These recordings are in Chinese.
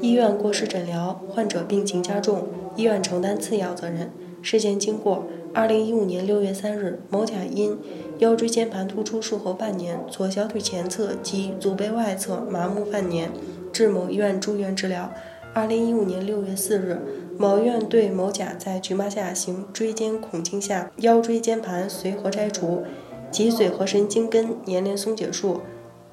医院过失诊疗，患者病情加重，医院承担次要责任。事件经过：二零一五年六月三日，某甲因腰椎间盘突出术后半年，左小腿前侧及足背外侧麻木半年，至某医院住院治疗。二零一五年六月四日，某院对某甲在局麻下行椎间孔径下腰椎间盘髓核摘除，脊髓核神经根粘连松解术、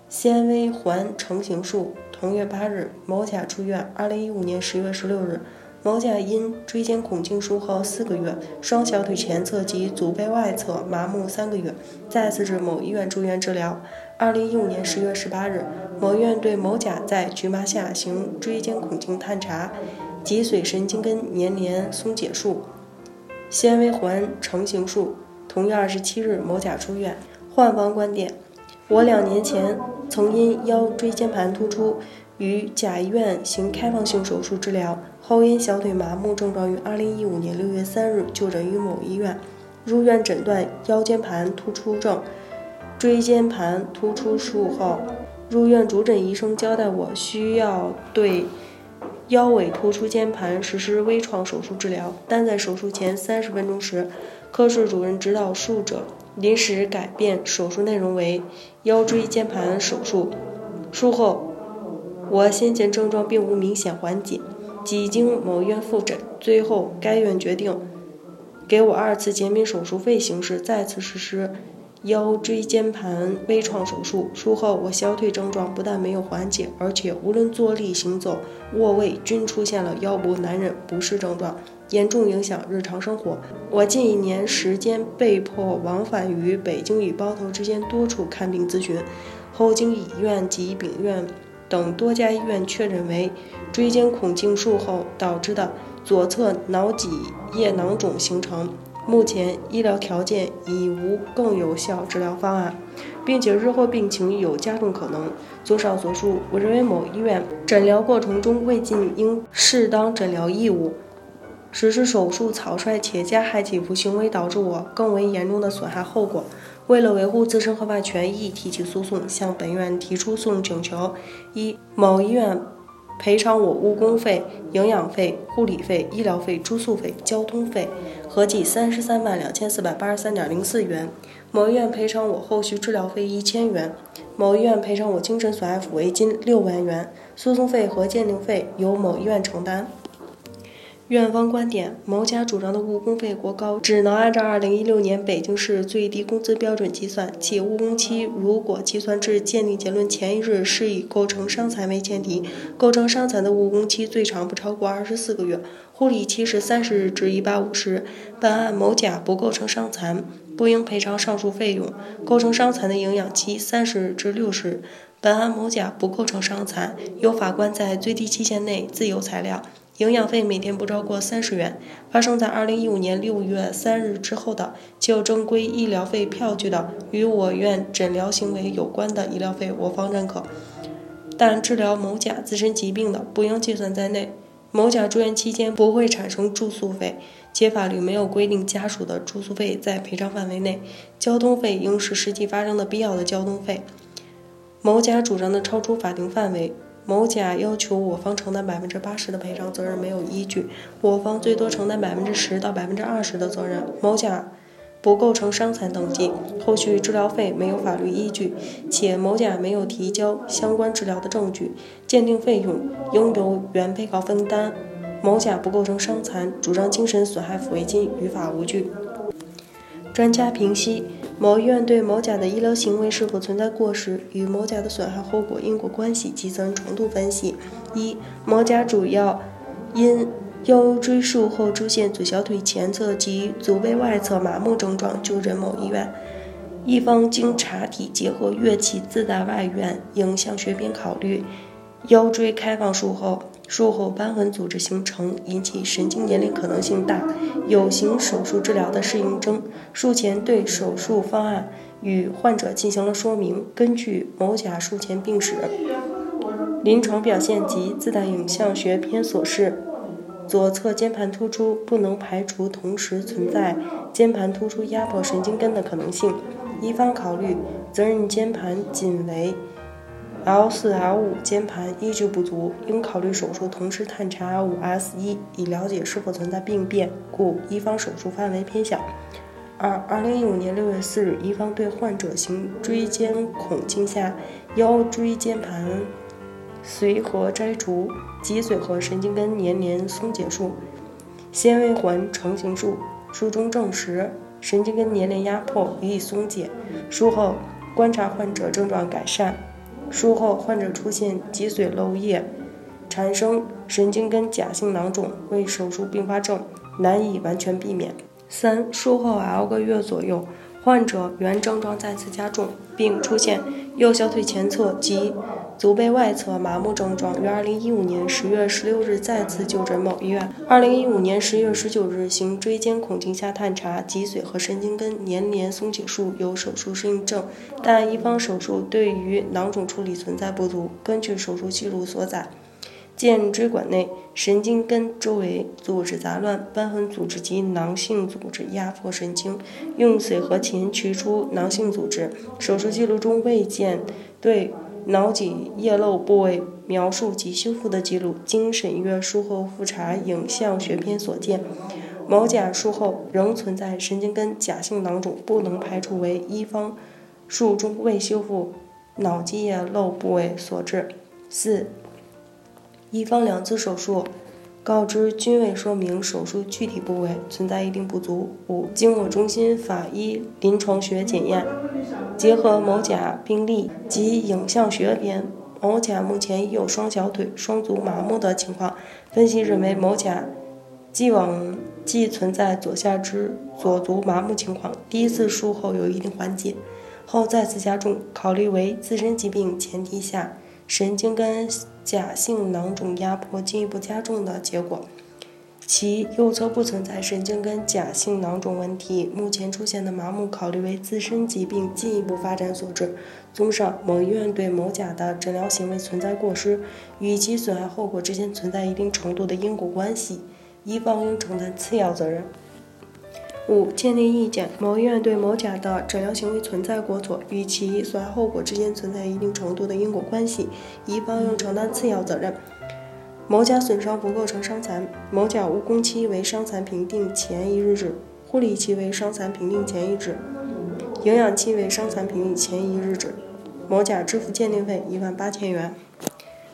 纤维环成形术。同月八日，某甲出院。二零一五年十月十六日，某甲因椎间孔径术后四个月，双小腿前侧及足背外侧麻木三个月，再次至某医院住院治疗。二零一五年十月十八日，某院对某甲在局麻下行椎间孔径探查、脊髓神经根粘连松解术、纤维环成形术。同月二十七日，某甲出院。患方观点：我两年前。曾因腰椎间盘突出于甲医院行开放性手术治疗，后因小腿麻木症状于2015年6月3日就诊于某医院，入院诊断腰间盘突出症。椎间盘突出术后入院主诊医生交代我需要对腰尾突出间盘实施微创手术治疗，但在手术前三十分钟时，科室主任指导术者。临时改变手术内容为腰椎间盘手术。术后，我先前症状并无明显缓解，几经某医院复诊，最后该院决定给我二次减免手术费形式再次实施腰椎间盘微创手术。术后，我小腿症状不但没有缓解，而且无论坐立行走、卧位均出现了腰部难忍不适症状。严重影响日常生活。我近一年时间被迫往返于北京与包头之间多处看病咨询，后经乙院及丙院等多家医院确认为椎间孔径术后导致的左侧脑脊液囊肿形成。目前医疗条件已无更有效治疗方案，并且日后病情有加重可能。综上所述，我认为某医院诊疗过程中未尽应适当诊疗义务。实施手术草率且加害己负行为，导致我更为严重的损害后果。为了维护自身合法权益，提起诉讼，向本院提出诉讼请求：一、某医院赔偿我误工费、营养费、护理费、医疗费、住宿费、交通费，合计三十三万两千四百八十三点零四元；某医院赔偿我后续治疗费一千元；某医院赔偿我精神损害抚慰金六万元。诉讼费和鉴定费由某医院承担。院方观点：某甲主张的误工费过高，只能按照二零一六年北京市最低工资标准计算，且误工期如果计算至鉴定结论前一日，是以构成伤残为前提，构成伤残的误工期最长不超过二十四个月，护理期是三十日至一百五十日。本案某甲不构成伤残，不应赔偿上述费用；构成伤残的营养期三十日至六十日。本案某甲不构成伤残，由法官在最低期限内自由裁量。营养费每天不超过三十元。发生在二零一五年六月三日之后的就正规医疗费票据的，与我院诊疗行为有关的医疗费，我方认可。但治疗某甲自身疾病的，不应计算在内。某甲住院期间不会产生住宿费，且法律没有规定家属的住宿费在赔偿范围内。交通费应是实际发生的必要的交通费。某甲主张的超出法定范围。某甲要求我方承担百分之八十的赔偿责任没有依据，我方最多承担百分之十到百分之二十的责任。某甲不构成伤残等级，后续治疗费没有法律依据，且某甲没有提交相关治疗的证据，鉴定费用应由原被告分担。某甲不构成伤残，主张精神损害抚慰金于法无据。专家评析。某医院对某甲的医疗行为是否存在过失，与某甲的损害后果因果关系及责任程度分析。一、某甲主要因腰椎术后出现左小腿前侧及足背外侧麻木症状就诊某医院，一方经查体结合乐器自带外援，影像学边考虑，腰椎开放术后。术后瘢痕组织形成，引起神经年龄可能性大，有行手术治疗的适应症。术前对手术方案与患者进行了说明。根据某甲术前病史、临床表现及自带影像学片所示，左侧肩盘突出不能排除同时存在肩盘突出压迫神经根的可能性。一方考虑责任肩盘仅为。L 四 L 五间盘依旧不足，应考虑手术同时探查 L 五 S 一，以了解是否存在病变，故一方手术范围偏小。二，二零一五年六月四日，一方对患者行椎间孔镜下腰椎间盘髓核摘除、脊髓和神经根粘连松解术、纤维环成形术。术中证实神经根粘连压迫予以松解。术后观察患者症状改善。术后患者出现脊髓漏液，产生神经根假性囊肿，为手术并发症，难以完全避免。三术后 L 个月左右，患者原症状再次加重，并出现右小腿前侧及足背外侧麻木症状。于二零一五年十月十六日再次就诊某医院。二零一五年十月十九日行椎间孔镜下探查脊髓和神经根粘连松解术，有手术适应症，但一方手术对于囊肿处理存在不足。根据手术记录所载。见椎管内神经根周围组织杂乱、瘢痕组织及囊性组织压迫神经，用髓核钳取出囊性组织。手术记录中未见对脑脊液漏部位描述及修复的记录。经审阅术后复查影像学片所见，某甲术后仍存在神经根假性囊肿，不能排除为一方术中未修复脑脊液漏部位所致。四。一方两次手术，告知均未说明手术具体部位存在一定不足。五、经我中心法医临床学检验，结合某甲病例及影像学片，某甲目前已有双小腿、双足麻木的情况。分析认为，某甲既往既存在左下肢、左足麻木情况，第一次术后有一定缓解，后再次加重，考虑为自身疾病前提下。神经根假性囊肿压迫进一步加重的结果，其右侧不存在神经根假性囊肿问题，目前出现的麻木考虑为自身疾病进一步发展所致。综上，某医院对某甲的诊疗行为存在过失，与其损害后果之间存在一定程度的因果关系，一方应承担次要责任。五、鉴定意见：某医院对某甲的诊疗行为存在过错，与其损害后果之间存在一定程度的因果关系，一方应承担次要责任。某甲损伤不构成伤残，某甲误工期为伤残评定前一日止，护理期为伤残评定前一日止，营养期为伤残评定前一日止。某甲支付鉴定费一万八千元。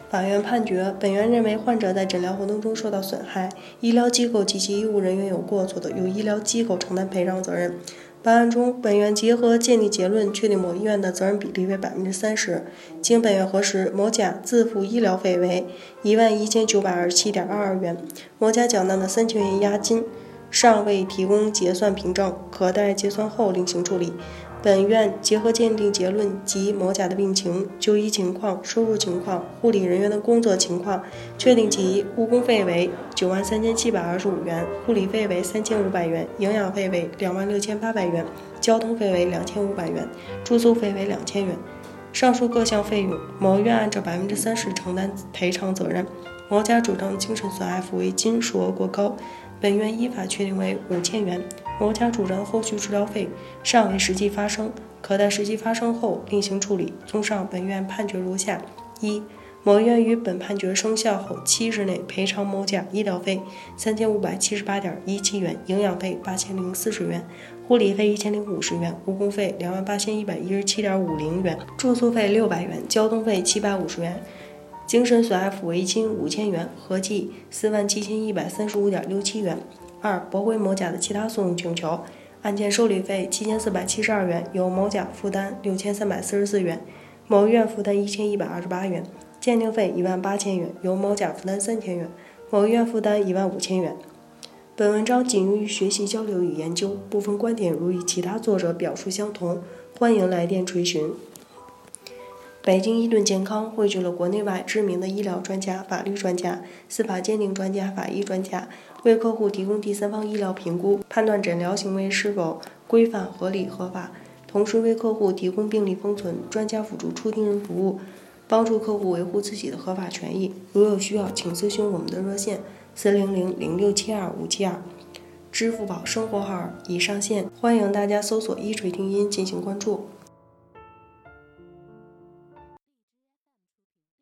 法院判决，本院认为，患者在诊疗活动中受到损害，医疗机构及其医务人员有过错的，由医疗机构承担赔偿责任。本案中，本院结合鉴定结论，确定某医院的责任比例为百分之三十。经本院核实，某甲自付医疗费为一万一千九百二十七点二二元，某甲缴纳的三千元押金尚未提供结算凭证，可待结算后另行处理。本院结合鉴定结论及某甲的病情、就医情况、收入情况、护理人员的工作情况，确定其误工费为九万三千七百二十五元，护理费为三千五百元，营养费为两万六千八百元，交通费为两千五百元，住宿费为两千元。上述各项费用，某院按照百分之三十承担赔偿责任。某甲主张精神损害抚慰金数额过高，本院依法确定为五千元。某甲主张后续治疗费尚未实际发生，可待实际发生后另行处理。综上，本院判决如下：一、某院于本判决生效后七日内赔偿某甲医疗费三千五百七十八点一七元，营养费八千零四十元，护理费一千零五十元，误工费两万八千一百一十七点五零元，住宿费六百元，交通费七百五十元，精神损害抚慰金五千元，合计四万七千一百三十五点六七元。二、驳回某甲的其他诉讼请求。案件受理费七千四百七十二元，由某甲负担六千三百四十四元，某医院负担一千一百二十八元。鉴定费一万八千元，由某甲负担三千元，某医院负担一万五千元。本文章仅用于学习交流与研究，部分观点如与其他作者表述相同，欢迎来电垂询。北京伊顿健康汇聚了国内外知名的医疗专家、法律专家、司法鉴定专家、法医专家，为客户提供第三方医疗评估，判断诊疗行为是否规范、合理、合法，同时为客户提供病历封存、专家辅助出庭人服务，帮助客户维护自己的合法权益。如有需要，请咨询我们的热线：四零零零六七二五七二，支付宝生活号已上线，欢迎大家搜索“一锤定音”进行关注。